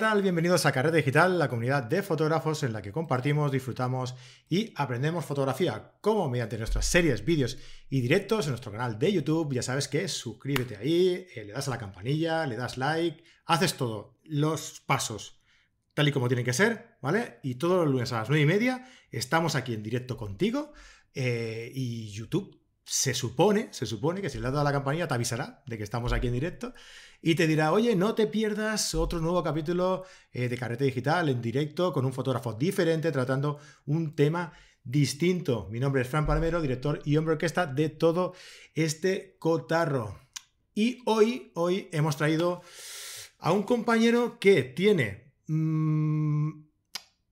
Hola, ¿qué tal? Bienvenidos a Carrete Digital, la comunidad de fotógrafos en la que compartimos, disfrutamos y aprendemos fotografía, como mediante nuestras series, vídeos y directos en nuestro canal de YouTube. Ya sabes que suscríbete ahí, eh, le das a la campanilla, le das like, haces todo, los pasos tal y como tienen que ser, ¿vale? Y todos los lunes a las 9 y media estamos aquí en directo contigo eh, y YouTube se supone, se supone que si le dado a la campanilla te avisará de que estamos aquí en directo y te dirá, oye, no te pierdas otro nuevo capítulo eh, de Carrete Digital en directo con un fotógrafo diferente tratando un tema distinto. Mi nombre es Fran Palmero, director y hombre orquesta de todo este cotarro. Y hoy, hoy hemos traído a un compañero que tiene mmm,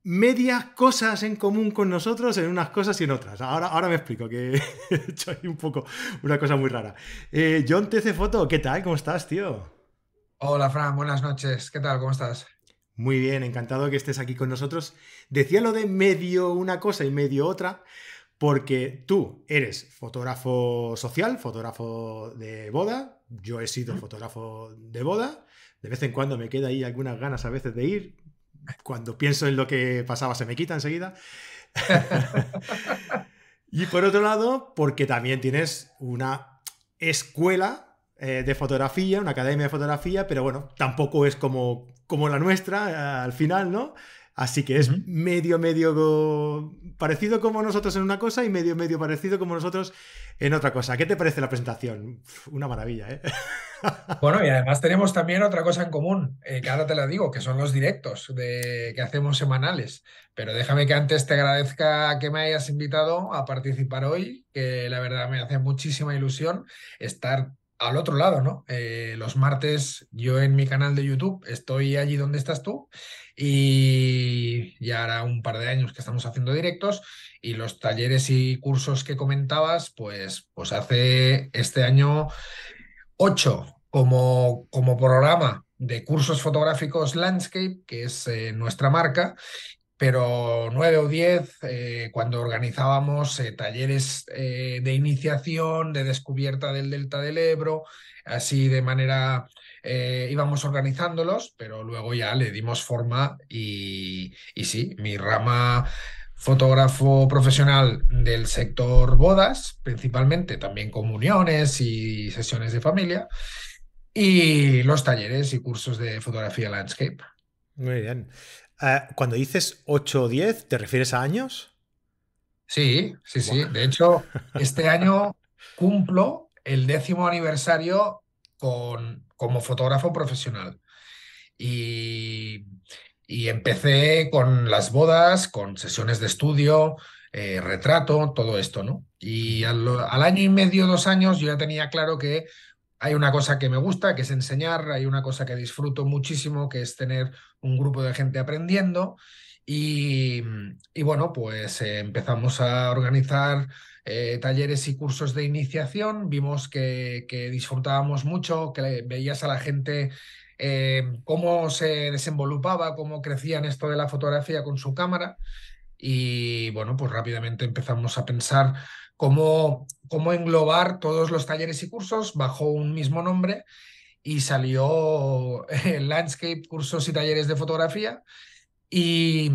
medias cosas en común con nosotros en unas cosas y en otras. Ahora, ahora me explico, que he hecho un poco una cosa muy rara. Eh, John TC Foto, ¿qué tal? ¿Cómo estás, tío? Hola, Fran, buenas noches. ¿Qué tal? ¿Cómo estás? Muy bien, encantado que estés aquí con nosotros. Decía lo de medio una cosa y medio otra, porque tú eres fotógrafo social, fotógrafo de boda. Yo he sido fotógrafo de boda. De vez en cuando me queda ahí algunas ganas a veces de ir. Cuando pienso en lo que pasaba se me quita enseguida. y por otro lado, porque también tienes una escuela eh, de fotografía, una academia de fotografía, pero bueno, tampoco es como, como la nuestra eh, al final, ¿no? Así que es medio, medio parecido como nosotros en una cosa y medio, medio parecido como nosotros en otra cosa. ¿Qué te parece la presentación? Una maravilla, ¿eh? Bueno, y además tenemos también otra cosa en común, eh, que ahora te la digo, que son los directos de, que hacemos semanales. Pero déjame que antes te agradezca que me hayas invitado a participar hoy, que la verdad me hace muchísima ilusión estar al otro lado, ¿no? Eh, los martes yo en mi canal de YouTube estoy allí donde estás tú y ya hará un par de años que estamos haciendo directos y los talleres y cursos que comentabas, pues, pues hace este año ocho como, como programa de cursos fotográficos Landscape, que es eh, nuestra marca, pero nueve o diez eh, cuando organizábamos eh, talleres eh, de iniciación, de descubierta del delta del Ebro, así de manera íbamos organizándolos, pero luego ya le dimos forma y, y sí, mi rama fotógrafo profesional del sector bodas, principalmente también comuniones y sesiones de familia, y los talleres y cursos de fotografía landscape. Muy bien. Eh, cuando dices 8 o 10, ¿te refieres a años? Sí, sí, sí. De hecho, este año cumplo el décimo aniversario con, como fotógrafo profesional. Y, empecé con las bodas, con sesiones de estudio, eh, retrato, todo esto, ¿no? Y al, al, año y medio, dos años, yo ya tenía claro que hay una cosa que me gusta, que es enseñar, hay una cosa que disfruto muchísimo, que es tener un grupo de gente aprendiendo. Y, bueno, pues eh, empezamos a organizar eh, talleres y cursos de iniciación. Vimos que, disfrutábamos mucho, que veías a la gente eh, cómo se desenvolupaba, cómo crecía en esto de la fotografía con su cámara. Y bueno, pues rápidamente empezamos a pensar cómo, cómo englobar todos los talleres y cursos bajo un mismo nombre y salió Landscape, cursos y talleres de fotografía. Y,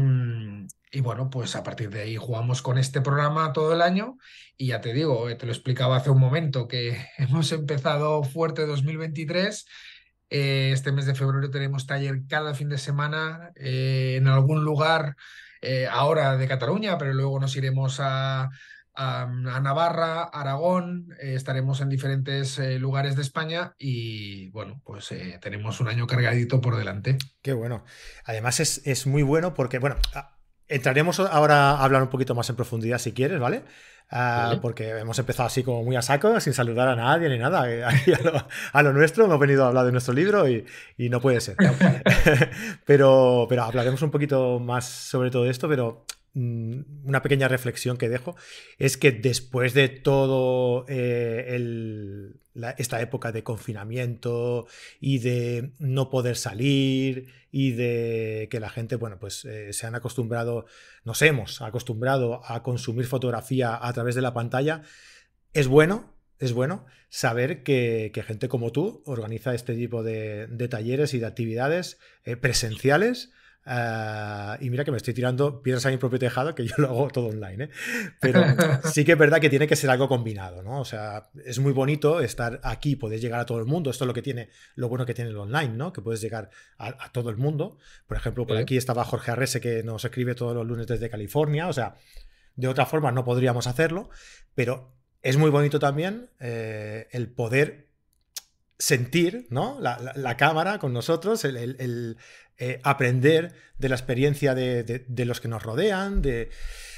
y, bueno, pues a partir de ahí jugamos con este programa todo el año y ya te digo, eh, te lo explicaba hace un momento que hemos empezado fuerte 2023. Eh, este mes de febrero tenemos taller cada fin de semana eh, en algún lugar ahora de Cataluña, pero luego nos iremos a, a, Navarra, Aragón, eh, estaremos en diferentes eh, lugares de España y bueno, pues eh, tenemos un año cargadito por delante. Qué bueno. Además es, muy bueno porque, bueno, entraremos ahora a hablar un poquito más en profundidad si quieres, ¿vale? Ah, porque hemos empezado así como muy a saco, sin saludar a nadie ni nada. A lo, nuestro, hemos venido a hablar de nuestro libro y, y no puede ser. pero, pero hablaremos un poquito más sobre todo esto, pero una pequeña reflexión que dejo es que después de todo eh, esta época de confinamiento y de no poder salir y de que la gente, bueno, pues eh, se han acostumbrado, nos hemos acostumbrado a consumir fotografía a través de la pantalla, es bueno es bueno saber que, gente como tú organiza este tipo de, talleres y de actividades eh, presenciales Ah, y mira que me estoy tirando piedras a mi propio tejado, que yo lo hago todo online, ¿eh? Pero sí que es verdad que tiene que ser algo combinado, ¿no? O sea, es muy bonito estar aquí, puedes llegar a todo el mundo. Esto es lo que tiene, lo bueno que tiene el online, ¿no? Que puedes llegar a, todo el mundo. Por ejemplo, por aquí estaba Jorge Arrese, que nos escribe todos los lunes desde California. O sea, de otra forma no podríamos hacerlo, pero es muy bonito también eh, el poder sentir ¿no? la, cámara con nosotros, el, eh, aprender de la experiencia de, los que nos rodean, de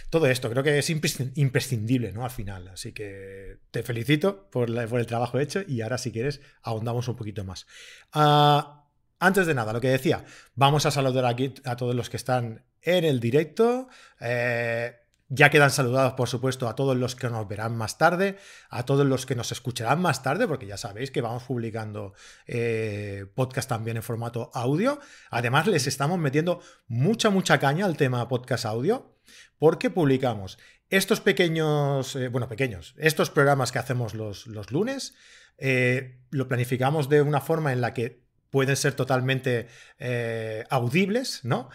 todo esto. Creo que es imprescindible ¿no? al final. Así que te felicito por, el trabajo hecho y ahora si quieres ahondamos un poquito más. Ah, antes de nada, lo que decía, vamos a saludar aquí a todos los que están en el directo. Eh, ya quedan saludados, por supuesto, a todos los que nos verán más tarde, a todos los que nos escucharán más tarde, porque ya sabéis que vamos publicando eh, podcast también en formato audio. Además, les estamos metiendo mucha, mucha caña al tema podcast audio, porque publicamos estos pequeños, eh, bueno, pequeños, estos programas que hacemos los, los lunes, eh, lo planificamos de una forma en la que pueden ser totalmente audibles, ¿no?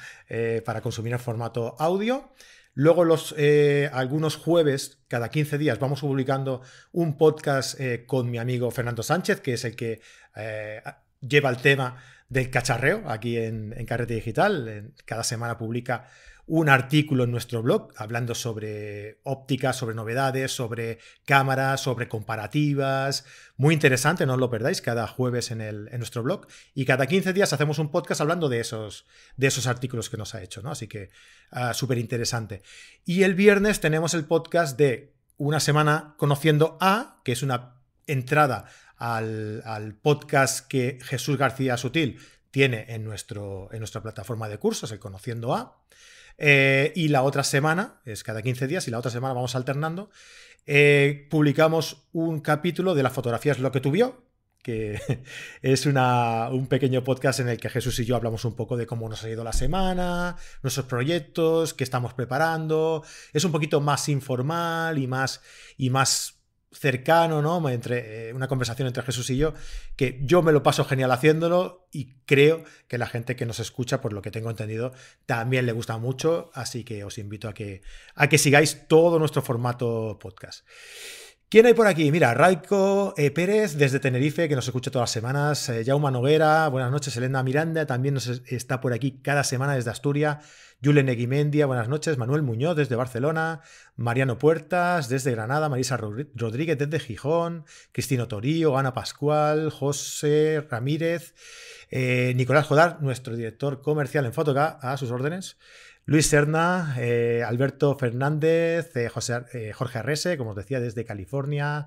para consumir en formato audio. Luego, los, eh, algunos jueves, cada 15 días, vamos publicando un podcast eh, con mi amigo Fernando Sánchez, que es el que eh, lleva el tema del cacharreo aquí en, en Carrete Digital. cada semana publica un artículo en nuestro blog hablando sobre óptica, sobre novedades, sobre cámaras, sobre comparativas. Muy interesante, no os lo perdáis, cada jueves en, el, en nuestro blog. Y cada 15 días hacemos un podcast hablando de esos, de esos artículos que nos ha hecho, ¿no? Así que uh, súper interesante. Y el viernes tenemos el podcast de Una semana conociendo a, que es una entrada al, al podcast que Jesús García Sutil tiene en, nuestro, en nuestra plataforma de cursos, el Conociendo a. Eh, y la otra semana, es cada 15 días, y la otra semana vamos alternando, eh, publicamos un capítulo de la fotografía es lo que tú vio, que es un pequeño podcast en el que Jesús y yo hablamos un poco de cómo nos ha ido la semana, nuestros proyectos, qué estamos preparando. Es un poquito más informal y más, y más cercano, ¿no? Entre eh, una conversación entre Jesús y yo, que yo me lo paso genial haciéndolo y creo que la gente que nos escucha, por lo que tengo entendido, también le gusta mucho, así que os invito a que, a que sigáis todo nuestro formato podcast. ¿Quién hay por aquí? Mira, Raico eh, Pérez desde Tenerife, que nos escucha todas las semanas. Eh, Jauma Noguera, buenas noches. Elena Miranda también nos está por aquí cada semana desde Asturias. Julen Eguimendia, buenas noches. Manuel Muñoz desde Barcelona. Mariano Puertas desde Granada. Marisa Rodríguez desde Gijón. Cristino Torío, Ana Pascual, José Ramírez. Eh, Nicolás Jodar, nuestro director comercial en Fotoca, a sus órdenes. Luis Serna, eh, Alberto Fernández, eh, José, eh, Jorge Arrese, como os decía, desde California.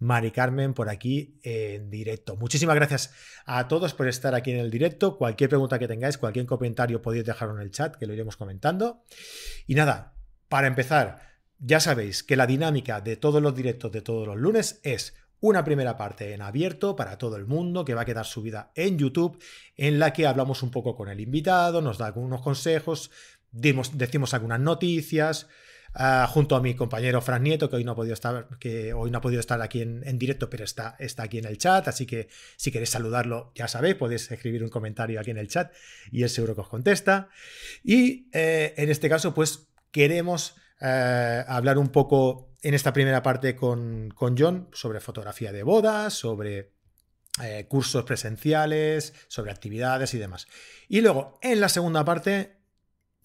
Mari Carmen por aquí en directo. Muchísimas gracias a todos por estar aquí en el directo. Cualquier pregunta que tengáis, cualquier comentario podéis dejarlo en el chat, que lo iremos comentando. Y nada, para empezar, ya sabéis que la dinámica de todos los directos de todos los lunes es una primera parte en abierto para todo el mundo que va a quedar subida en YouTube, en la que hablamos un poco con el invitado, nos da algunos consejos, decimos algunas noticias. Ah, junto a mi compañero Fran Nieto, que hoy no ha podido estar, que hoy no ha podido estar aquí en, directo, pero está, está aquí en el chat. Así que si queréis saludarlo, ya sabéis, podéis escribir un comentario aquí en el chat y él seguro que os contesta. Y eh, en este caso, pues queremos eh, hablar un poco en esta primera parte con, con John sobre fotografía de bodas, sobre eh, cursos presenciales, sobre actividades y demás. Y luego, en la segunda parte,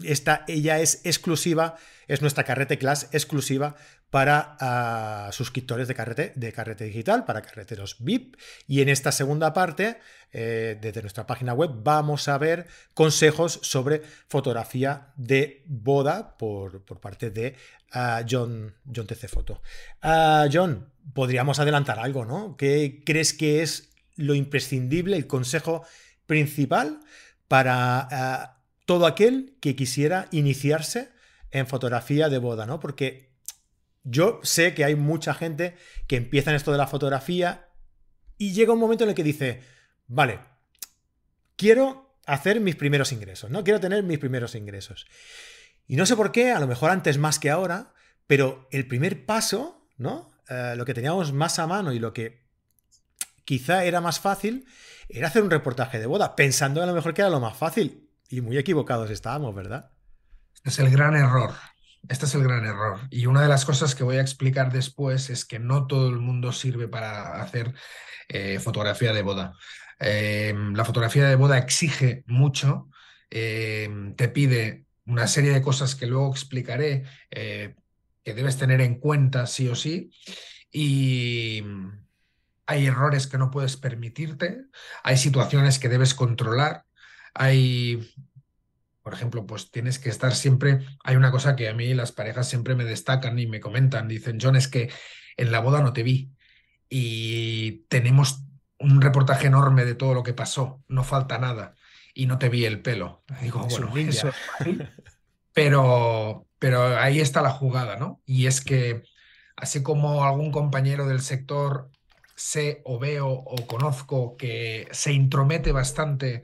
esta, ella es exclusiva, es nuestra carrete class exclusiva para ah, suscriptores de carrete, de carrete digital, para carreteros VIP. Y en esta segunda parte, eh, desde nuestra página web, vamos a ver consejos sobre fotografía de boda por, parte de ah, John, John TC Foto. Ah, John, podríamos adelantar algo, ¿no? ¿Qué crees que es lo imprescindible, el consejo principal para todo aquel que quisiera iniciarse en fotografía de boda, ¿no? Porque yo sé que hay mucha gente que empieza en esto de la fotografía y llega un momento en el que dice, vale, quiero hacer mis primeros ingresos, ¿no? Quiero tener mis primeros ingresos. Y no sé por qué, a lo mejor antes más que ahora, pero el primer paso, ¿no? eh, lo que teníamos más a mano y lo que quizá era más fácil era hacer un reportaje de boda, pensando a lo mejor que era lo más fácil. Y muy equivocados estábamos, ¿verdad? Este es el gran error. Este es el gran error. Y una de las cosas que voy a explicar después es que no todo el mundo sirve para hacer eh, fotografía de boda. Em, la fotografía de boda exige mucho, em, te pide una serie de cosas que luego explicaré eh, que debes tener en cuenta sí o sí. Y hay errores que no puedes permitirte, hay situaciones que debes controlar, hay por ejemplo, pues tienes que estar siempre. Hay una cosa que a mí las parejas siempre me destacan y me comentan. Dicen, John, es que en la boda no te vi. Y tenemos un reportaje enorme de todo lo que pasó. No falta nada. Y no te vi el pelo. Digo, bueno, eso Pero, pero ahí está la jugada, ¿no? Y es que, así como algún compañero del sector sé o veo o conozco que se intromete bastante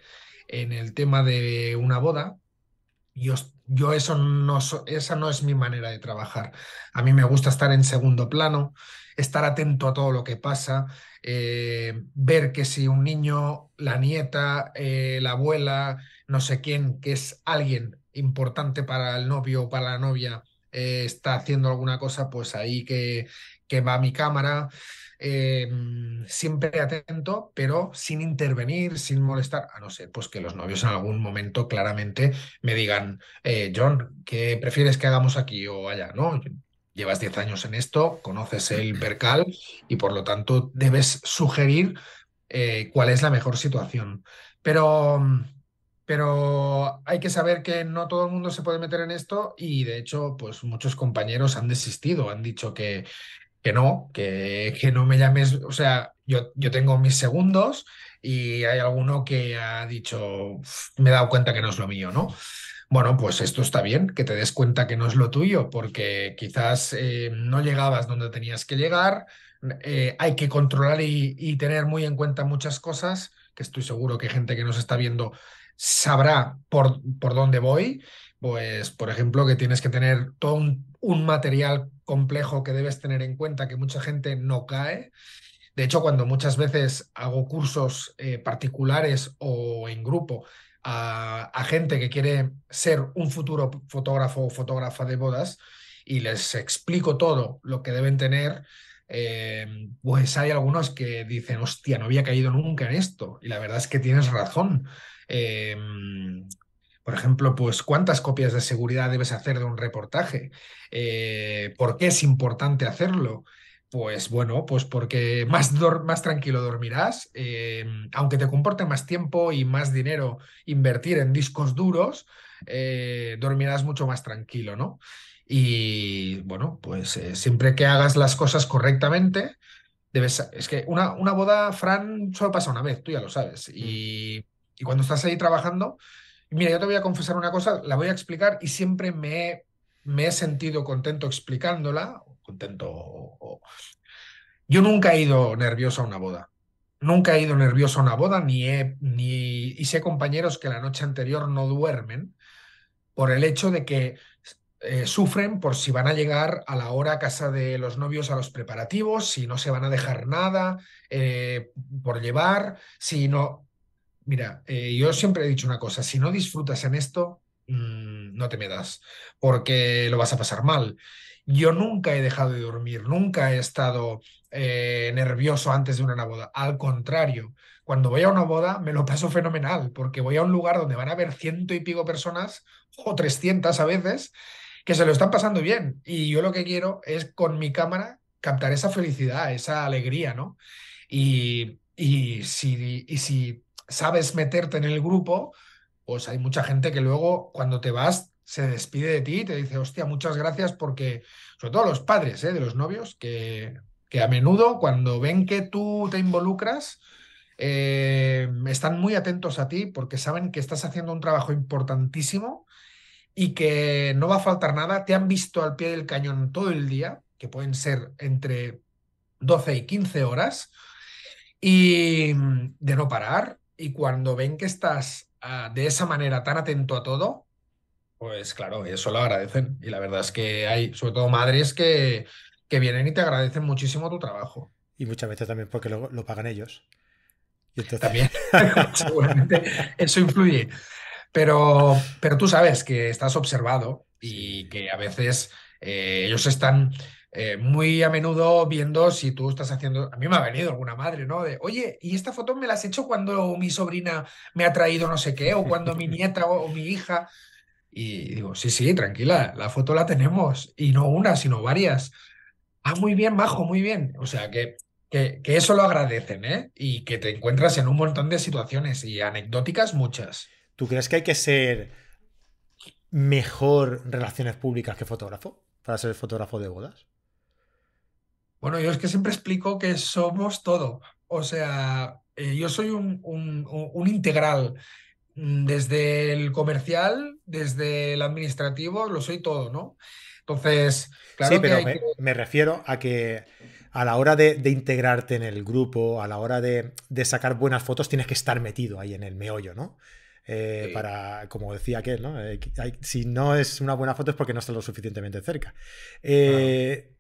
en el tema de una boda, yo, yo eso no, esa no es mi manera de trabajar. A mí me gusta estar en segundo plano, estar atento a todo lo que pasa, eh, ver que si un niño, la nieta, eh, la abuela, no sé quién, que es alguien importante para el novio o para la novia, eh, está haciendo alguna cosa, pues ahí que, que va mi cámara. Em, siempre atento, pero sin intervenir, sin molestar, a no ser pues que los novios en algún momento claramente me digan, eh, John, ¿qué prefieres que hagamos aquí o allá? ¿No? Llevas 10 años en esto, conoces el percal y por lo tanto debes sugerir eh, cuál es la mejor situación. Pero, pero hay que saber que no todo el mundo se puede meter en esto y de hecho, pues muchos compañeros han desistido, han dicho que que no, que, que, no me llames, o sea, yo, yo tengo mis segundos y hay alguno que ha dicho, me he dado cuenta que no es lo mío, ¿no? Bueno, pues esto está bien, que te des cuenta que no es lo tuyo, porque quizás eh, no llegabas donde tenías que llegar, eh, hay que controlar y, y, tener muy en cuenta muchas cosas, que estoy seguro que gente que nos está viendo sabrá por, por dónde voy, pues por ejemplo que tienes que tener todo un, un material complejo que debes tener en cuenta que mucha gente no cae. De hecho, cuando muchas veces hago cursos eh, particulares o en grupo a, gente que quiere ser un futuro fotógrafo o fotógrafa de bodas y les explico todo lo que deben tener, eh, pues hay algunos que dicen, hostia, no había caído nunca en esto. Y la verdad es que tienes razón. Eh, por ejemplo, pues cuántas copias de seguridad debes hacer de un reportaje, eh, por qué es importante hacerlo. Pues bueno, pues porque más, más tranquilo dormirás, eh, aunque te comporte más tiempo y más dinero invertir en discos duros, eh, dormirás mucho más tranquilo, ¿no? Y bueno, pues siempre que hagas las cosas correctamente, debes. Es que una, una boda, Fran, solo pasa una vez, tú ya lo sabes. Mm. Y, y cuando estás ahí trabajando, Mira, yo te voy a confesar una cosa, la voy a explicar y siempre me he, sentido contento explicándola, contento. Yo nunca he ido nervioso a una boda. Nunca he ido nervioso a una boda, ni he, ni, y sé compañeros que la noche anterior no duermen por el hecho de que eh, sufren por si van a llegar a la hora a casa de los novios a los preparativos, si no se van a dejar nada eh, por llevar, si no. Mira, eh, yo siempre he dicho una cosa, si no disfrutas en esto, mm, no te me das, porque lo vas a pasar mal. Yo nunca he dejado de dormir, nunca he estado eh, nervioso antes de una boda. Al contrario, cuando voy a una boda me lo paso fenomenal, porque voy a un lugar donde van a haber ciento y pico personas, o trescientas a veces, que se lo están pasando bien. Y yo lo que quiero es con mi cámara captar esa felicidad, esa alegría, ¿no? Y si, y si sabes meterte en el grupo, pues hay mucha gente que luego cuando te vas se despide de ti y te dice, hostia, muchas gracias porque, sobre todo los padres ¿eh? de los novios, que, que a menudo cuando ven que tú te involucras, eh, están muy atentos a ti porque saben que estás haciendo un trabajo importantísimo y que no va a faltar nada. Te han visto al pie del cañón todo el día, que pueden ser entre 12 y 15 horas, y de no parar, y cuando ven que estás ah, de esa manera tan atento a todo, pues claro, eso lo agradecen. Y la verdad es que hay, sobre todo madres, que, que vienen y te agradecen muchísimo tu trabajo. Y muchas veces también porque lo, lo pagan ellos. Y entonces... También, seguramente eso influye. Pero, pero tú sabes que estás observado y que a veces eh, ellos están eh, muy a menudo viendo si tú estás haciendo. A mí me ha venido alguna madre, ¿no? De, oye, ¿y esta foto me la has hecho cuando mi sobrina me ha traído no sé qué? O cuando mi nieta o, mi hija. Y digo, sí, sí, tranquila, la foto la tenemos. Y no una, sino varias. Ah, muy bien, Majo, muy bien. O sea, que, que, que eso lo agradecen, ¿eh? Y que te encuentras en un montón de situaciones y anecdóticas muchas. ¿Tú crees que hay que ser mejor relaciones públicas que fotógrafo para ser fotógrafo de bodas? Bueno, yo es que siempre explico que somos todo. O sea, eh, yo soy un, integral. Mm, desde el comercial, desde el administrativo, lo soy todo, ¿no? Entonces, claro. Sí, pero me, refiero a que a la hora de, integrarte en el grupo, a la hora de, sacar buenas fotos, tienes que estar metido ahí en el meollo, ¿no? Eh, para, como decía aquel, ¿no? Eh, si no es una buena foto es porque no está lo suficientemente cerca. Eh,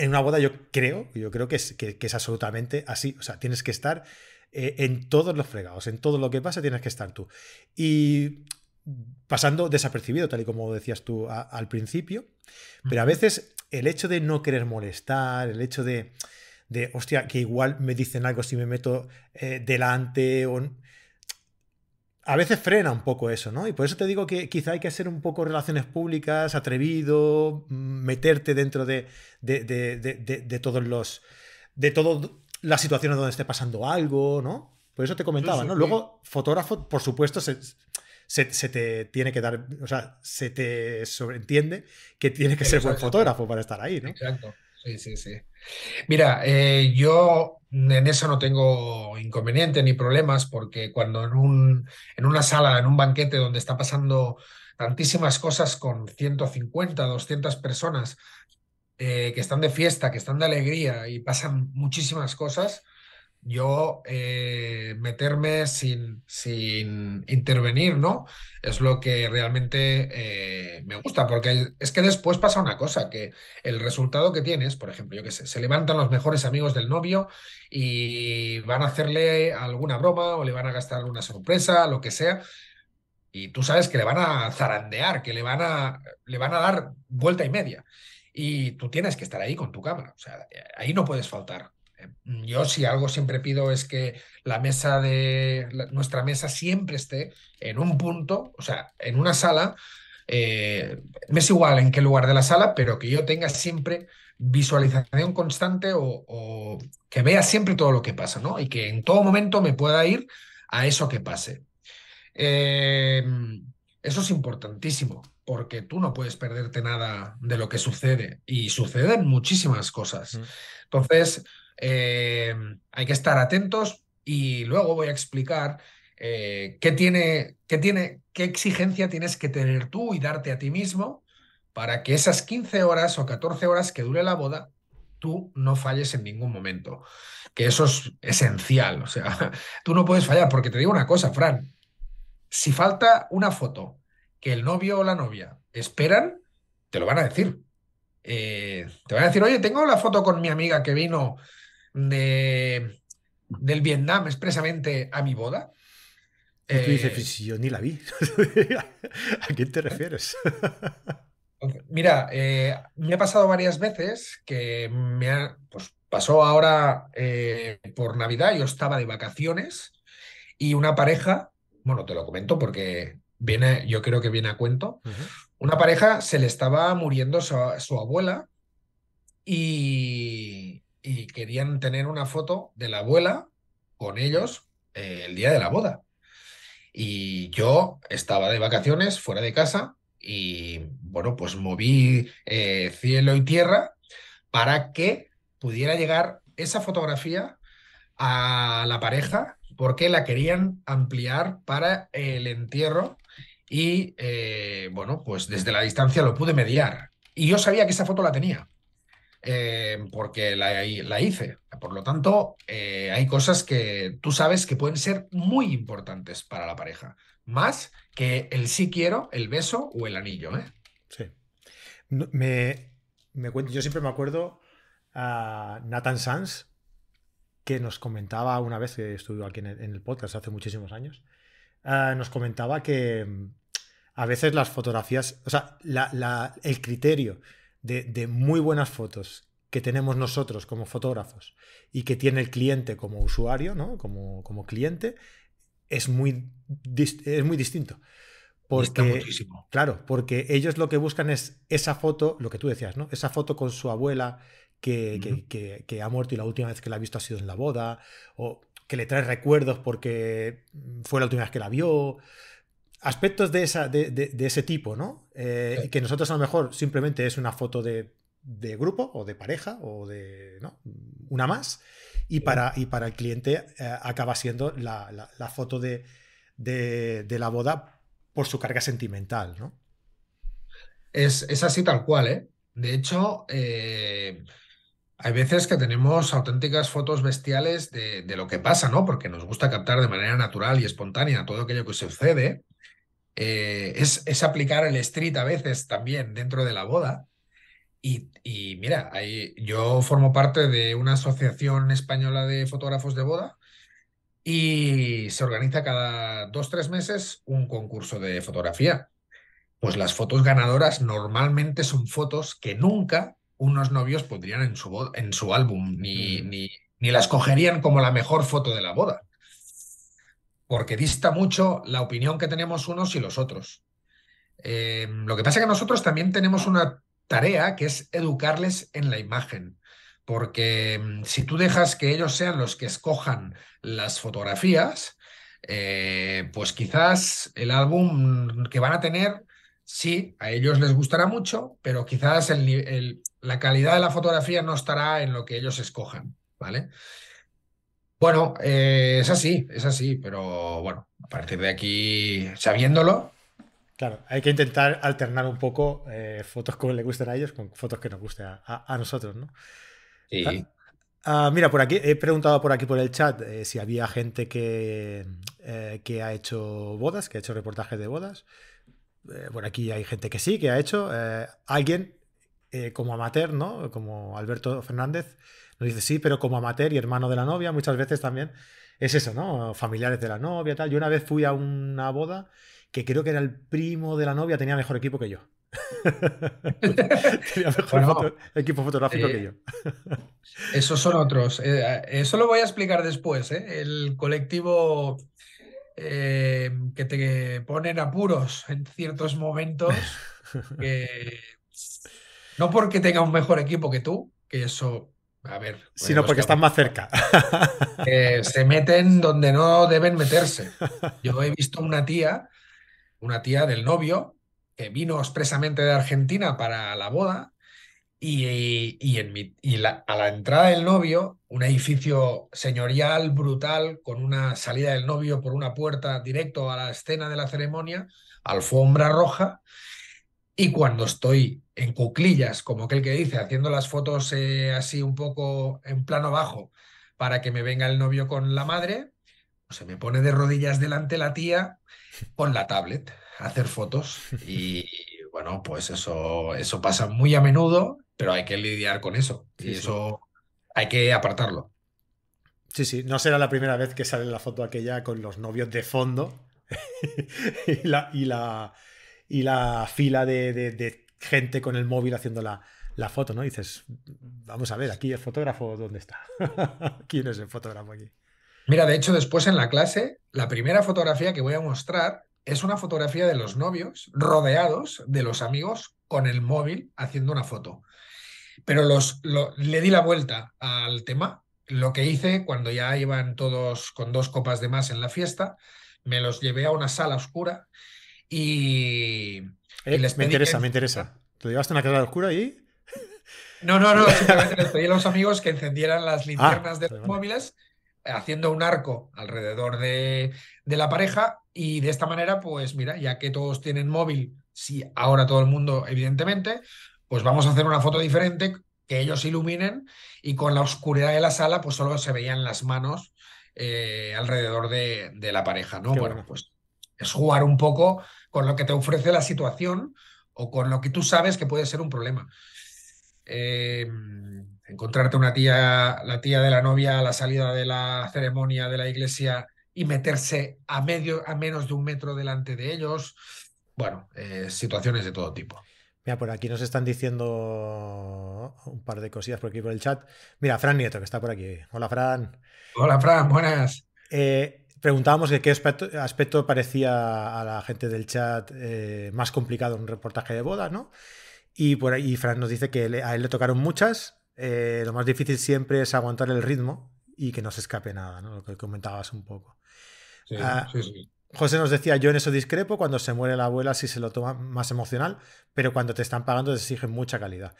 en una boda yo creo, yo creo que es, que, es absolutamente así. O sea, tienes que estar eh, en todos los fregados, en todo lo que pasa tienes que estar tú. Y pasando desapercibido, tal y como decías tú al principio, pero a veces el hecho de no querer molestar, el hecho de, de hostia, que igual me dicen algo si me meto eh, delante o a veces frena un poco eso, ¿no? Y por eso te digo que quizá hay que hacer un poco relaciones públicas, atrevido, mm, meterte dentro de, de, todos los. de todas las situaciones donde esté pasando algo, ¿no? Por eso te comentaba, ¿no? Luego, fotógrafo, por supuesto, se, se, te tiene que dar. O sea, se te sobreentiende que tiene que ser buen fotógrafo para estar ahí, ¿no? Exacto. Sí, sí, sí. Mira, eh, yo en eso no tengo inconveniente ni problemas porque cuando en, un, en una sala, en un banquete donde está pasando tantísimas cosas con 150, 200 personas eh, que están de fiesta, que están de alegría y pasan muchísimas cosas, yo eh, meterme sin, sin intervenir, ¿no? Es lo que realmente eh, me gusta, porque es que después pasa una cosa, que el resultado que tienes, por ejemplo, yo qué sé, se levantan los mejores amigos del novio y van a hacerle alguna broma o le van a gastar una sorpresa, lo que sea, y tú sabes que le van a zarandear, que le van a, le van a dar vuelta y media. Y tú tienes que estar ahí con tu cámara, o sea, ahí no puedes faltar. Mm, yo si algo siempre pido es que la mesa de nuestra mesa siempre esté en un punto, o sea, en una sala. Eh, me es igual en qué lugar de la sala, pero que yo tenga siempre visualización constante o, que vea siempre todo lo que pasa, ¿no? Y que en todo momento me pueda ir a eso que pase. Eh, eso es importantísimo, porque tú no puedes perderte nada de lo que sucede y suceden muchísimas cosas. Entonces, eh, hay que estar atentos y luego voy a explicar eh, qué tiene, qué tiene, qué exigencia tienes que tener tú y darte a ti mismo para que esas 15 horas o 14 horas que dure la boda, tú no falles en ningún momento. Que eso es esencial. O sea, tú no puedes fallar, porque te digo una cosa, Fran. Si falta una foto que el novio o la novia esperan, te lo van a decir. Eh, te van a decir, oye, tengo la foto con mi amiga que vino de, del Vietnam expresamente a mi boda. Y tú dices, pues yo ni la vi. ¿A quién te refieres? Mira, eh, me ha pasado varias veces que me ha, pues pasó ahora eh, por Navidad, yo estaba de vacaciones y una pareja, bueno, te lo comento porque viene, yo creo que viene a cuento, una pareja se le estaba muriendo su abuela y, y querían tener una foto de la abuela con ellos eh, el día de la boda. Y yo estaba de vacaciones fuera de casa y bueno, pues moví eh, cielo y tierra para que pudiera llegar esa fotografía a la pareja porque la querían ampliar para el entierro y eh, bueno, pues desde la distancia lo pude mediar. Y yo sabía que esa foto la tenía. Eh, porque la, hice. Por lo tanto, eh, hay cosas que tú sabes que pueden ser muy importantes para la pareja, más que el sí quiero, el beso o el anillo. ¿eh? Sí. me, me cuento, yo siempre me acuerdo a Nathan Sanz, que nos comentaba una vez que estuvo aquí en el, podcast hace muchísimos años, ah, nos comentaba que mm, a veces las fotografías, o sea, el criterio de, muy buenas fotos que tenemos nosotros como fotógrafos y que tiene el cliente como usuario, ¿no? Como, como cliente, es muy, es muy distinto. Porque, claro, porque ellos lo que buscan es esa foto, lo que tú decías, ¿no? Esa foto con su abuela que, ha muerto y la última vez que la ha visto ha sido en la boda, o que le trae recuerdos porque fue la última vez que la vio. Aspectos de, esa, de, ese tipo, ¿no? Eh, que nosotros a lo mejor simplemente es una foto de, grupo o de pareja o de ¿no? una más. Y para, y para el cliente eh, acaba siendo la, la foto de, la boda por su carga sentimental, ¿no? Es, así tal cual, ¿eh? De hecho, eh, hay veces que tenemos auténticas fotos bestiales de, lo que pasa, ¿no? Porque nos gusta captar de manera natural y espontánea todo aquello que sucede. Eh, es, aplicar el street a veces también dentro de la boda. Y, mira, yo formo parte de una asociación española de fotógrafos de boda y se organiza cada dos, tres meses un concurso de fotografía. Pues las fotos ganadoras normalmente son fotos que nunca unos novios pondrían en su, en su álbum, ni, ni, ni las cogerían como la mejor foto de la boda. Porque dista mucho la opinión que tenemos unos y los otros. Eh, lo que pasa es que nosotros también tenemos una tarea que es educarles en la imagen porque mm, si tú dejas que ellos sean los que escojan las fotografías, eh, pues quizás el álbum que van a tener, sí, a ellos les gustará mucho, pero quizás la calidad de la fotografía no estará en lo que ellos escojan, ¿vale? Bueno, eh, es así, es así, pero bueno, a partir de aquí, sabiéndolo, Claro, hay que intentar alternar un poco eh, fotos que le gusten a ellos con fotos que nos gusten a nosotros, ¿no? Ah, ah, mira, por aquí he preguntado por aquí por el chat eh, si había gente que, eh, que ha hecho bodas, que ha hecho reportajes de bodas. Eh, por aquí hay gente que sí, que ha hecho. alguien como amateur, ¿no? Como Alberto Fernández, nos dice sí, pero como amateur y hermano de la novia, muchas veces también es eso, ¿no? Familiares de la novia, tal. Yo una vez fui a una boda que creo que era el primo de la novia, tenía mejor equipo que yo. Tenía mejor equipo fotográfico que yo. esos son otros. Eh, eso lo voy a explicar después. ¿eh? El colectivo eh, que te ponen apuros en ciertos momentos. no porque tenga un mejor equipo que tú, que eso. A ver. Sino porque están más cerca. se meten donde no deben meterse. Yo he visto una tía, una tía del novio, que vino expresamente de Argentina para la boda y, en y a la entrada del novio, un edificio señorial, brutal, con una salida del novio por una puerta directo a la escena de la ceremonia, alfombra roja, y cuando estoy en cuclillas, como aquel que dice, haciendo las fotos eh, así un poco en plano bajo para que me venga el novio con la madre, pues se me pone de rodillas delante la tía con la tablet hacer fotos. Y bueno, pues eso, eso pasa muy a menudo, pero hay que lidiar con eso. Y eso hay que apartarlo. Sí, sí, no será la primera vez que sale la foto aquella con los novios de fondo y, la, y, la, y la fila de, gente con el móvil haciendo la, foto, ¿no? dices, vamos a ver, aquí el fotógrafo, ¿dónde está? ¿Quién es el fotógrafo aquí? Mira, de hecho, después en la clase, la primera fotografía que voy a mostrar es una fotografía de los novios rodeados de los amigos con el móvil haciendo una foto. Pero los, le di la vuelta al tema. Lo que hice cuando ya iban todos con dos copas de más en la fiesta, me los llevé a una sala oscura y, eh, les Me interesa, me interesa. ¿Te llevaste una sala oscura y...? No, no, no, simplemente les pedí a los amigos que encendieran las ah, linternas de los móviles haciendo un arco alrededor de, la pareja y de esta manera, pues mira, ya que todos tienen móvil, sí, ahora todo el mundo, evidentemente, pues vamos a hacer una foto diferente, que ellos iluminen y con la oscuridad de la sala, pues solo se veían las manos eh, alrededor de, la pareja, ¿no? bueno, pues es jugar un poco con lo que te ofrece la situación o con lo que tú sabes que puede ser un problema. em, encontrarte una tía, la tía de la novia a la salida de la ceremonia de la iglesia y meterse a, medio, a menos de un metro delante de ellos. Bueno, eh, situaciones de todo tipo. Mira, por aquí nos están diciendo un par de cosillas por aquí por el chat. Mira, Fran Nieto, que está por aquí. Hola, Fran. Hola, Fran, buenas. Eh, preguntábamos de qué aspecto, parecía a la gente del chat eh, más complicado un reportaje de boda, ¿no? Y por ahí Fran nos dice que a él le tocaron muchas. Eh, lo más difícil siempre es aguantar el ritmo y que no se escape nada, ¿no? Lo que comentabas un poco. Ah, José nos decía, yo en eso discrepo, cuando se muere la abuela sí se lo toma más emocional, pero cuando te están pagando te exigen mucha calidad.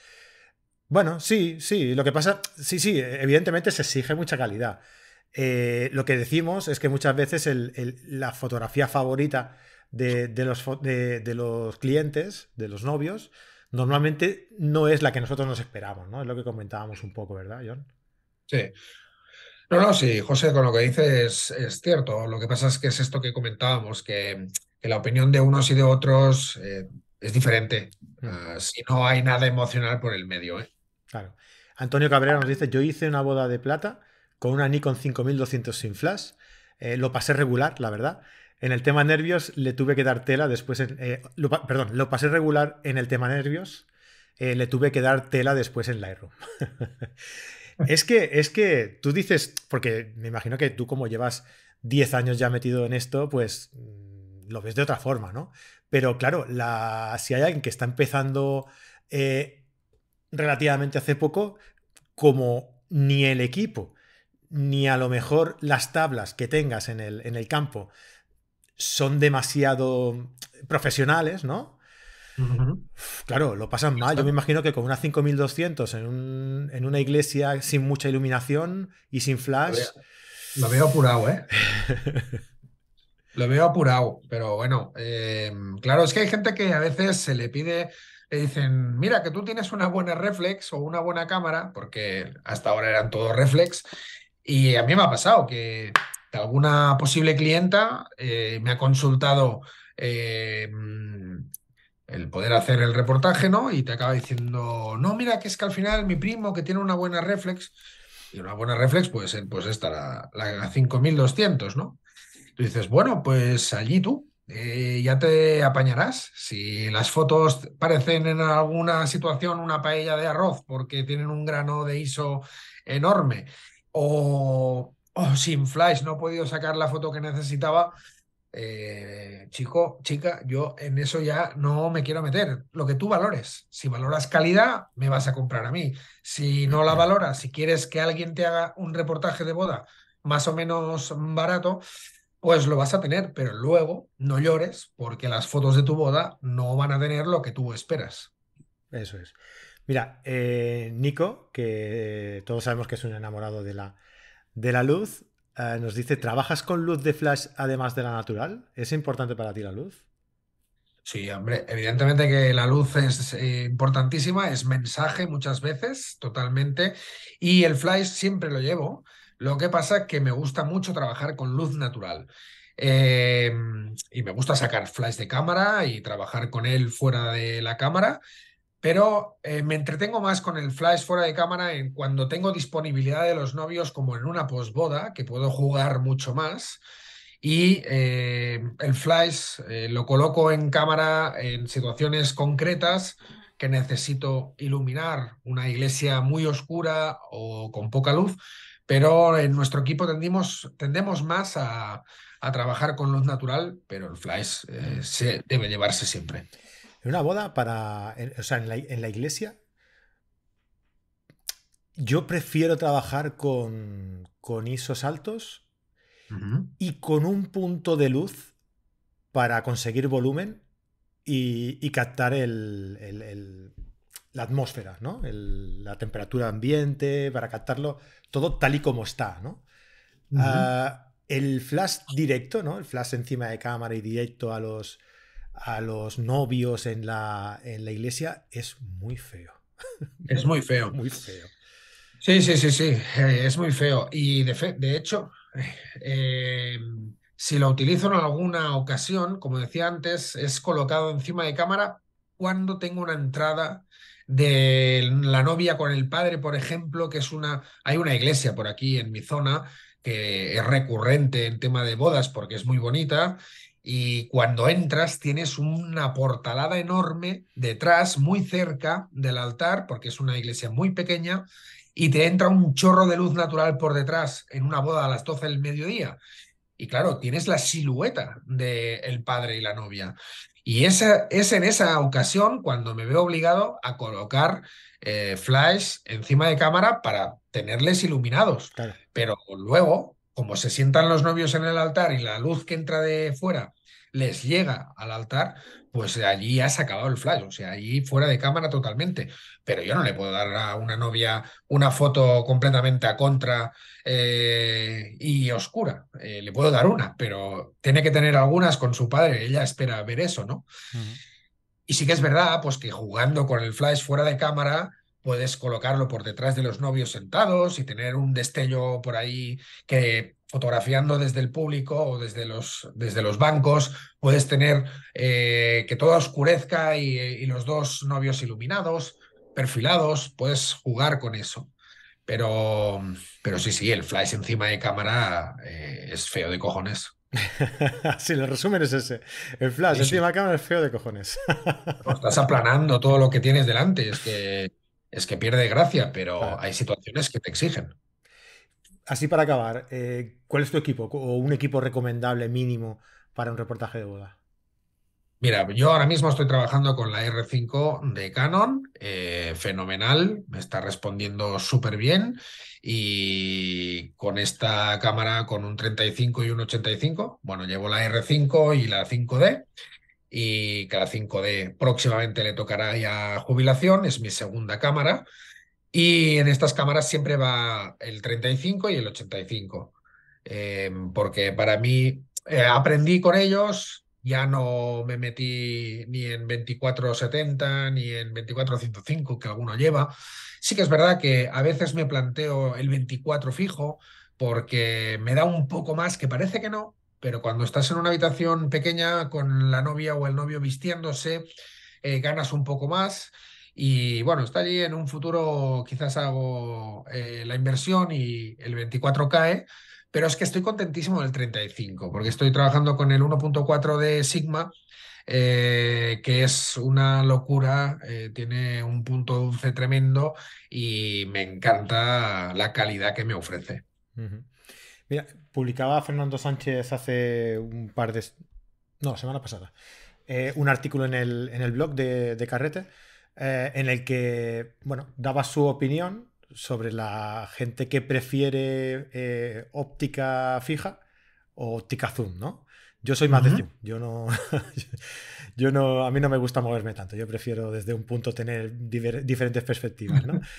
Bueno, sí, sí, lo que pasa, sí, sí, evidentemente se exige mucha calidad. Eh, lo que decimos es que muchas veces la fotografía favorita de, los, de, los, clientes, de los novios, normalmente no es la que nosotros nos esperamos, ¿no? Es lo que comentábamos un poco, ¿verdad, John? Sí. No, no, sí, José, con lo que dices es, cierto. Lo que pasa es que es esto que comentábamos, que, la opinión de unos y de otros eh, es diferente. Mm. Ah, si no hay nada emocional por el medio, ¿eh? Claro. Antonio Cabrera nos dice, yo hice una boda de plata con una Nikon 5200 sin flash. Eh, lo pasé regular, la verdad. En el tema nervios le tuve que dar tela después. Eh, perdón, lo pasé regular en el tema nervios. Eh, le tuve que dar tela después en Lightroom. es, que, es que tú dices, porque me imagino que tú como llevas 10 años ya metido en esto, pues mm, lo ves de otra forma, ¿no? Pero claro, la, si hay alguien que está empezando relativamente hace poco, como ni el equipo ni a lo mejor las tablas que tengas en el, en el campo son demasiado profesionales, ¿no? Claro, lo pasan mal. Yo me imagino que con una 5200 en, un, en una iglesia sin mucha iluminación y sin flash. Lo veo, apurado, ¿eh? lo veo apurado, pero bueno, eh, claro, es que hay gente que a veces se le pide, le dicen, mira, que tú tienes una buena reflex o una buena cámara, porque hasta ahora eran todos reflex, y a mí me ha pasado que alguna posible clienta eh, me ha consultado eh, el poder hacer el reportaje, ¿no? Y te acaba diciendo, no, mira, que es que al final mi primo que tiene una buena reflex, y una buena reflex puede ser pues esta, la, la 5200, ¿no? Tú dices, bueno, pues allí tú. Eh, ya te apañarás. Si las fotos parecen en alguna situación una paella de arroz porque tienen un grano de ISO enorme o, sin flash no he podido sacar la foto que necesitaba, eh, chico, chica, yo en eso ya no me quiero meter. Lo que tú valores. Si valoras calidad, me vas a comprar a mí. Si no la valoras, si quieres que alguien te haga un reportaje de boda más o menos barato, pues lo vas a tener, pero luego no llores porque las fotos de tu boda no van a tener lo que tú esperas. Eso es. Mira, eh, Nico, que todos sabemos que es un enamorado de la, de la luz, eh, nos dice, ¿trabajas con luz de flash además de la natural? ¿Es importante para ti la luz? Sí, hombre, evidentemente que la luz es eh, importantísima, es mensaje muchas veces, totalmente, y el flash siempre lo llevo. Lo que pasa es que me gusta mucho trabajar con luz natural. y me gusta sacar flash de cámara y trabajar con él fuera de la cámara pero eh, me entretengo más con el flash fuera de cámara en cuando tengo disponibilidad de los novios como en una posboda, que puedo jugar mucho más. Y eh, el flash eh, lo coloco en cámara en situaciones concretas que necesito iluminar una iglesia muy oscura o con poca luz, pero en nuestro equipo tendemos más a, a trabajar con luz natural, pero el flash se debe llevarse siempre. En una boda para. o sea, en la, iglesia. Yo prefiero trabajar con, con ISOs altos y con un punto de luz para conseguir volumen y, captar el, la atmósfera, ¿no? la temperatura ambiente, para captarlo todo tal y como está, ¿no? Ah, el flash directo, ¿no? El flash encima de cámara y directo a los, a los novios en la, en la iglesia es muy feo. Es muy feo. muy feo. Sí, sí, sí, sí, eh, es muy feo. Y de, de hecho, eh, si lo utilizo en alguna ocasión, como decía antes, es colocado encima de cámara cuando tengo una entrada de la novia con el padre, por ejemplo, que es una, hay una iglesia por aquí en mi zona que es recurrente en tema de bodas porque es muy bonita y cuando entras tienes una portalada enorme detrás, muy cerca del altar, porque es una iglesia muy pequeña, y te entra un chorro de luz natural por detrás en una boda a las 12 del mediodía. Y claro, tienes la silueta del padre y la novia. Y esa, es en esa ocasión cuando me veo obligado a colocar eh, flash encima de cámara para tenerles iluminados. Pero luego, como se sientan los novios en el altar y la luz que entra de fuera les llega al altar, pues allí has acabado el flash, o sea, allí fuera de cámara totalmente. Pero yo no le puedo dar a una novia una foto completamente a contra eh, y oscura. Eh, le puedo dar una, pero tiene que tener algunas con su padre, ella espera ver eso, ¿no? Y sí que es verdad, pues que jugando con el flash fuera de cámara, puedes colocarlo por detrás de los novios sentados y tener un destello por ahí que fotografiando desde el público o desde los, desde los bancos, puedes tener eh, que todo oscurezca y, los dos novios iluminados, perfilados, puedes jugar con eso. Pero, pero sí, sí, el flash encima de cámara eh, es feo de cojones. sí, el resumen es ese. El flash encima de cámara es feo de cojones. estás aplanando todo lo que tienes delante. Es que es que pierde gracia, pero hay situaciones que te exigen. Así para acabar, eh, ¿cuál es tu equipo o un equipo recomendable mínimo para un reportaje de boda? Mira, yo ahora mismo estoy trabajando con la R5 de Canon, eh, fenomenal, me está respondiendo súper bien y con esta cámara con un 35 y un 85, bueno, llevo la R5 y la 5D y cada 5D próximamente le tocará ya jubilación, es mi segunda cámara. Y en estas cámaras siempre va el 35 y el 85, em, porque para mí eh, aprendí con ellos, ya no me metí ni en 2470 ni en 2405 que alguno lleva. Sí que es verdad que a veces me planteo el 24 fijo porque me da un poco más, que parece que no, pero cuando estás en una habitación pequeña con la novia o el novio vistiéndose, eh, ganas un poco más. Y bueno, está allí en un futuro quizás hago eh, la inversión y el 24 cae, pero es que estoy contentísimo del 35, porque estoy trabajando con el 1.4 de Sigma, eh, que es una locura, tiene un punto dulce tremendo y me encanta la calidad que me ofrece. Mira, publicaba Fernando Sánchez hace un par de... No, semana pasada. Eh, un artículo en el, en el blog de, Carrete eh, en el que, bueno, daba su opinión sobre la gente que prefiere eh, óptica fija o óptica zoom, ¿no? Yo soy más de zoom. Yo no, yo no, a mí no me gusta moverme tanto. Yo prefiero desde un punto tener diferentes perspectivas, ¿no?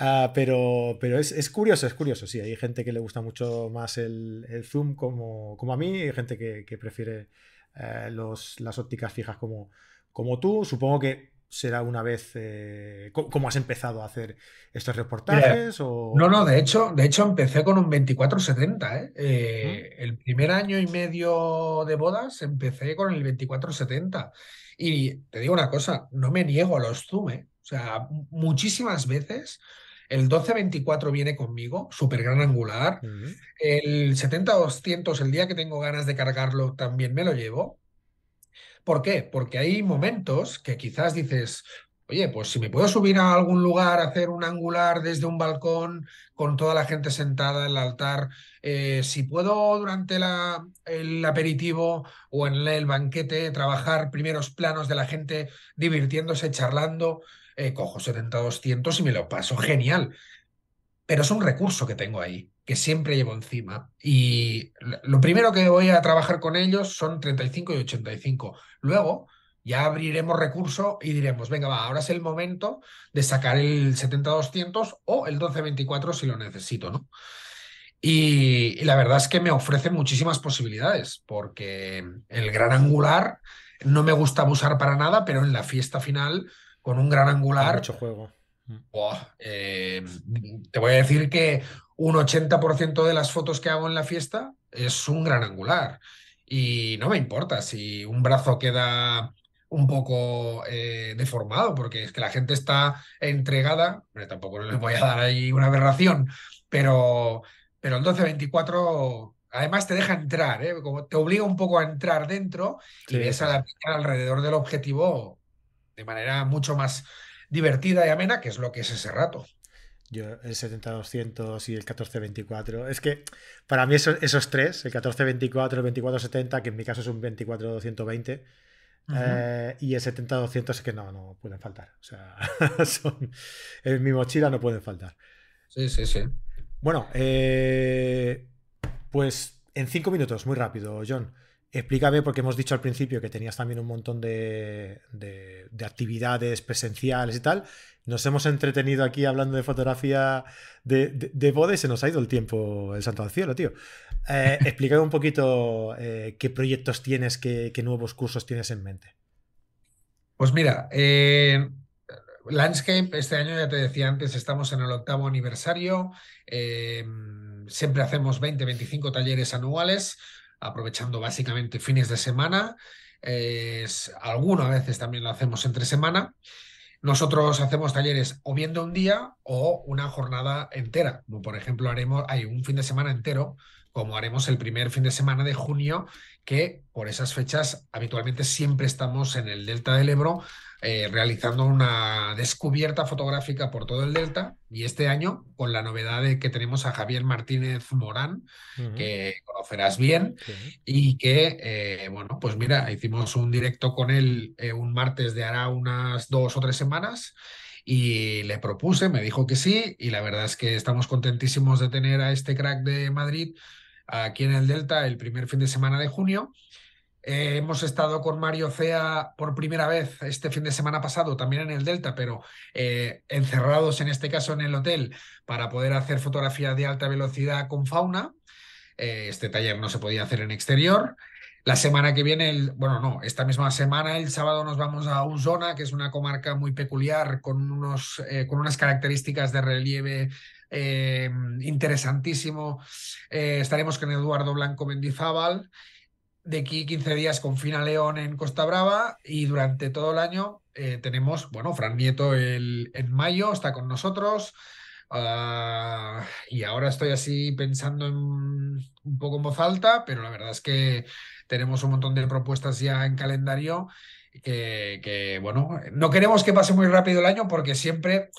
Ah, pero pero es, curioso, es curioso. Sí, hay gente que le gusta mucho más el, zoom como, como, a mí, hay gente que, prefiere eh, los, las ópticas fijas como, como tú. Supongo que será una vez eh, cómo has empezado a hacer estos reportajes o... no no de hecho de hecho empecé con un 2470 ¿eh? Eh, el primer año y medio de bodas empecé con el 2470 y te digo una cosa no me niego a los zoom o sea muchísimas veces el 1224 viene conmigo, súper gran angular. El 70-200, el día que tengo ganas de cargarlo, también me lo llevo. ¿Por qué? Porque hay momentos que quizás dices, oye, pues si me puedo subir a algún lugar, hacer un angular desde un balcón con toda la gente sentada en el altar, eh, si puedo durante la, el aperitivo o en el banquete trabajar primeros planos de la gente divirtiéndose, charlando, eh, cojo 70-200 y me lo paso genial. Pero es un recurso que tengo ahí que siempre llevo encima. Y lo primero que voy a trabajar con ellos son 35 y 85. Luego ya abriremos recurso y diremos, venga, va, ahora es el momento de sacar el 70-200 o el 12-24 si lo necesito, ¿no? Y, la verdad es que me ofrece muchísimas posibilidades, porque el gran angular no me gusta usar para nada, pero en la fiesta final, con un gran angular... Mucho juego. Eh, te voy a decir que un 80% de las fotos que hago en la fiesta es un gran angular. Y no me importa si un brazo queda un poco eh, deformado, porque es que la gente está entregada, tampoco les voy a dar ahí una aberración, pero, pero el 1224 además te deja entrar, ¿eh? como te obliga un poco a entrar dentro y ves a la alrededor del objetivo de manera mucho más divertida y amena, que es lo que es ese rato. Yo, el 70-200 y el 14-24. Es que para mí esos, esos tres, el 14-24, el 24-70, que en mi caso es un 24-220, eh, y el 70-200 es que no, no pueden faltar. O sea, son, en mi mochila no pueden faltar. Sí, sí, sí. Bueno, eh, pues en cinco minutos, muy rápido, John. Explícame, porque hemos dicho al principio que tenías también un montón de, de, actividades presenciales y tal. Nos hemos entretenido aquí hablando de fotografía de, de, boda y se nos ha ido el tiempo, el santo al cielo, tío. Eh, explícame un poquito eh, qué proyectos tienes, qué, nuevos cursos tienes en mente. Pues mira, eh, Landscape, este año ya te decía antes, estamos en el octavo aniversario. siempre hacemos 20, 25 talleres anuales aprovechando básicamente fines de semana. Es, algunas veces también lo hacemos entre semana. Nosotros hacemos talleres o bien de un día o una jornada entera, como por ejemplo haremos, hay un fin de semana entero, como haremos el primer fin de semana de junio, que por esas fechas habitualmente siempre estamos en el Delta del Ebro eh, realizando una descubierta fotográfica por todo el Delta. Y este año con la novedad de que tenemos a Javier Martínez Morán, que conocerás bien y que, eh, bueno, pues mira, hicimos un directo con él eh, un martes de hará unas dos o tres semanas y le propuse, me dijo que sí y la verdad es que estamos contentísimos de tener a este crack de Madrid aquí en el Delta el primer fin de semana de junio eh, hemos estado con Mario Cea por primera vez este fin de semana pasado, también en el Delta, pero eh, encerrados en este caso en el hotel para poder hacer fotografía de alta velocidad con fauna. Eh, este taller no se podía hacer en exterior. La semana que viene, bueno, no, esta misma semana, el sábado nos vamos a Usona, que es una comarca muy peculiar con, unos, con unas características de relieve interesantísimo. estaremos con Eduardo Blanco Mendizábal de aquí 15 días con Fina León en Costa Brava y durante todo el año eh, tenemos, bueno, Fran Nieto el, en mayo está con nosotros ah, y ahora estoy así pensando en, un poco en voz alta, pero la verdad es que tenemos un montón de propuestas ya en calendario que, bueno, no queremos que pase muy rápido el año porque siempre eh,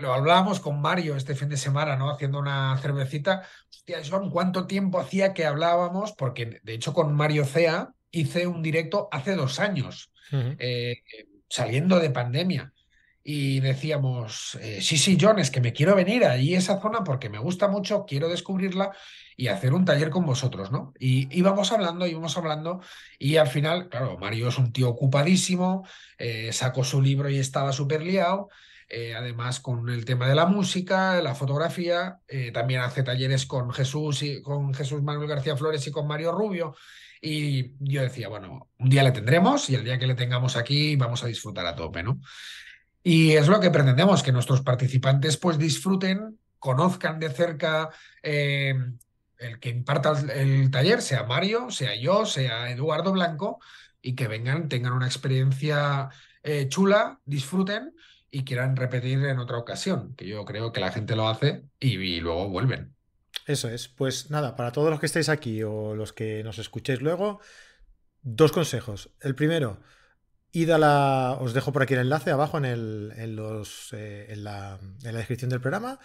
lo hablábamos con Mario este fin de semana, ¿no? Haciendo una cervecita. Hostia, John, ¿cuánto tiempo hacía que hablábamos? Porque de hecho con Mario Cea hice un directo hace dos años, eh, saliendo de pandemia. Y decíamos, eh, sí, sí, John, es que me quiero venir allí a esa zona porque me gusta mucho, quiero descubrirla y hacer un taller con vosotros, ¿no? Y íbamos hablando, íbamos hablando, y al final, claro, Mario es un tío ocupadísimo, sacó su libro y estaba súper liado. Eh, además con el tema de la música, la fotografía, eh, también hace talleres con Jesús y con Jesús Manuel García Flores y con Mario Rubio. Y yo decía, bueno, un día le tendremos y el día que le tengamos aquí vamos a disfrutar a tope, ¿no? Y es lo que pretendemos, que nuestros participantes pues disfruten, conozcan de cerca eh, el que imparta el taller, sea Mario, sea yo, sea Eduardo Blanco, y que vengan, tengan una experiencia chula, disfruten y quieran repetir en otra ocasión, que yo creo que la gente lo hace y, luego vuelven. Eso es. Pues nada, para todos los que estéis aquí o los que nos escuchéis luego, dos consejos. El primero, id a la. Os dejo por aquí el enlace abajo en, el, en, los, eh, en, la, en, la, descripción del programa.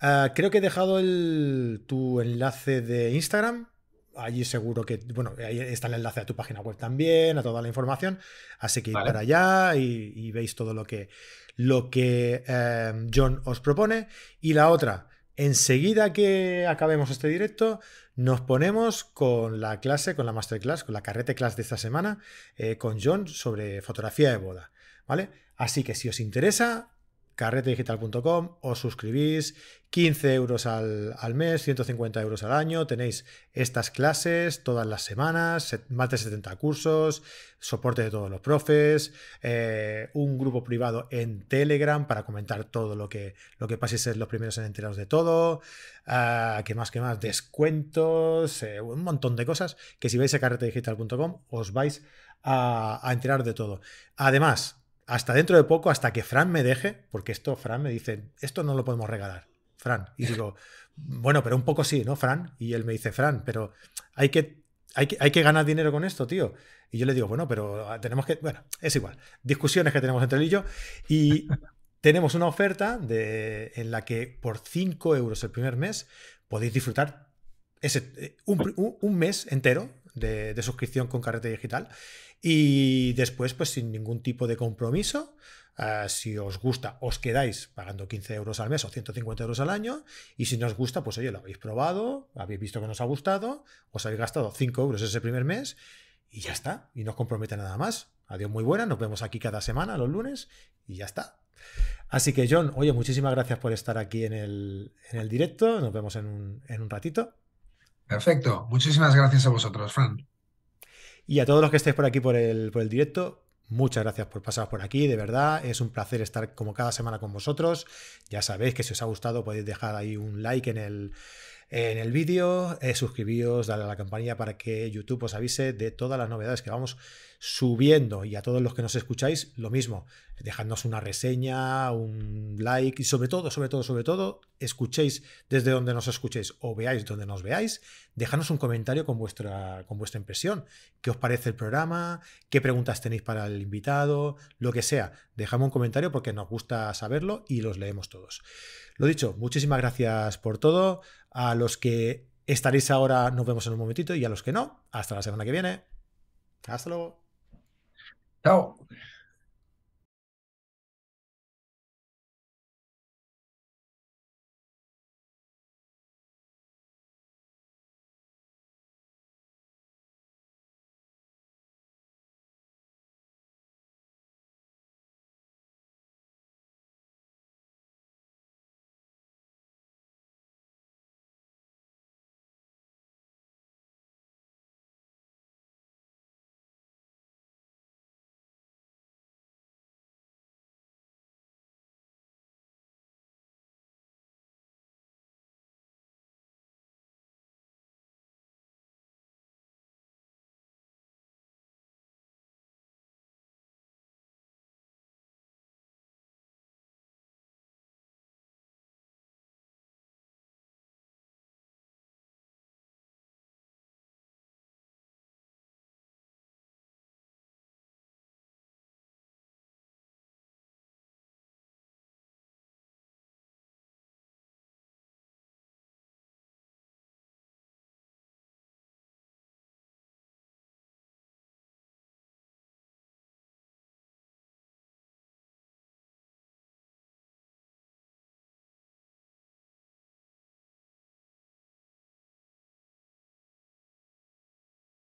Ah, creo que he dejado el, tu enlace de Instagram. Allí seguro que, bueno, ahí está el enlace a tu página web también, a toda la información. Así que id para allá y, veis todo lo que, lo que em, John os propone. Y la otra, enseguida que acabemos este directo, nos ponemos con la clase, con la masterclass, con la carrete class de esta semana, eh, con John sobre fotografía de boda. ¿Vale? Así que si os interesa, carretedigital.com, os suscribís, 15 euros al, mes, 150 euros al año, tenéis estas clases todas las semanas, más de 70 cursos, soporte de todos los profes, eh, un grupo privado en Telegram para comentar todo lo que, lo que pasa y ser los primeros en enterados de todo, uh, que más que más, descuentos, eh, un montón de cosas que si vais a carretedigital.com os vais a, enterar de todo. Además, hasta dentro de poco, hasta que Fran me deje, porque esto, Fran me dice, esto no lo podemos regalar, Fran. Y digo, bueno, pero un poco sí, ¿no, Fran? Y él me dice, Fran, pero hay que, hay que, hay que ganar dinero con esto, tío. Y yo le digo, bueno, pero tenemos que, bueno, es igual, discusiones que tenemos entre él y yo. Y tenemos una oferta de, en la que por 5 euros el primer mes podéis disfrutar ese, eh, un, mes entero de, suscripción con Carrete Digital y después pues sin ningún tipo de compromiso. Eh, si os gusta, os quedáis pagando 15 euros al mes o 150 euros al año. Y si no os gusta, pues oye, lo habéis probado, habéis visto que nos ha gustado, os habéis gastado 5 euros ese primer mes y ya está. Y no os compromete nada más. Adiós, muy buena. Nos vemos aquí cada semana, los lunes, y ya está. Así que, John, oye, muchísimas gracias por estar aquí en el, directo. Nos vemos en un, ratito. Perfecto. Muchísimas gracias a vosotros, Fran. Y a todos los que estéis por aquí por el, por el directo, Muchas gracias por pasar por aquí, de verdad. Es un placer estar como cada semana con vosotros. Ya sabéis que si os ha gustado podéis dejar ahí un like en el, en el vídeo, eh, suscribíos, dale a la campanilla para que YouTube os avise de todas las novedades que vamos subiendo. Y a todos los que nos escucháis, lo mismo. Dejadnos una reseña, un like y sobre todo, sobre todo, sobre todo, escuchéis desde donde nos escuchéis o veáis donde nos veáis. Dejadnos un comentario con vuestra, con vuestra impresión. ¿Qué os parece el programa? ¿Qué preguntas tenéis para el invitado? Lo que sea. Dejadme un comentario porque nos gusta saberlo y los leemos todos. Lo dicho, muchísimas gracias por todo. A los que estaréis ahora, nos vemos en un momentito y a los que no, hasta la semana que viene. Hasta luego. Chao.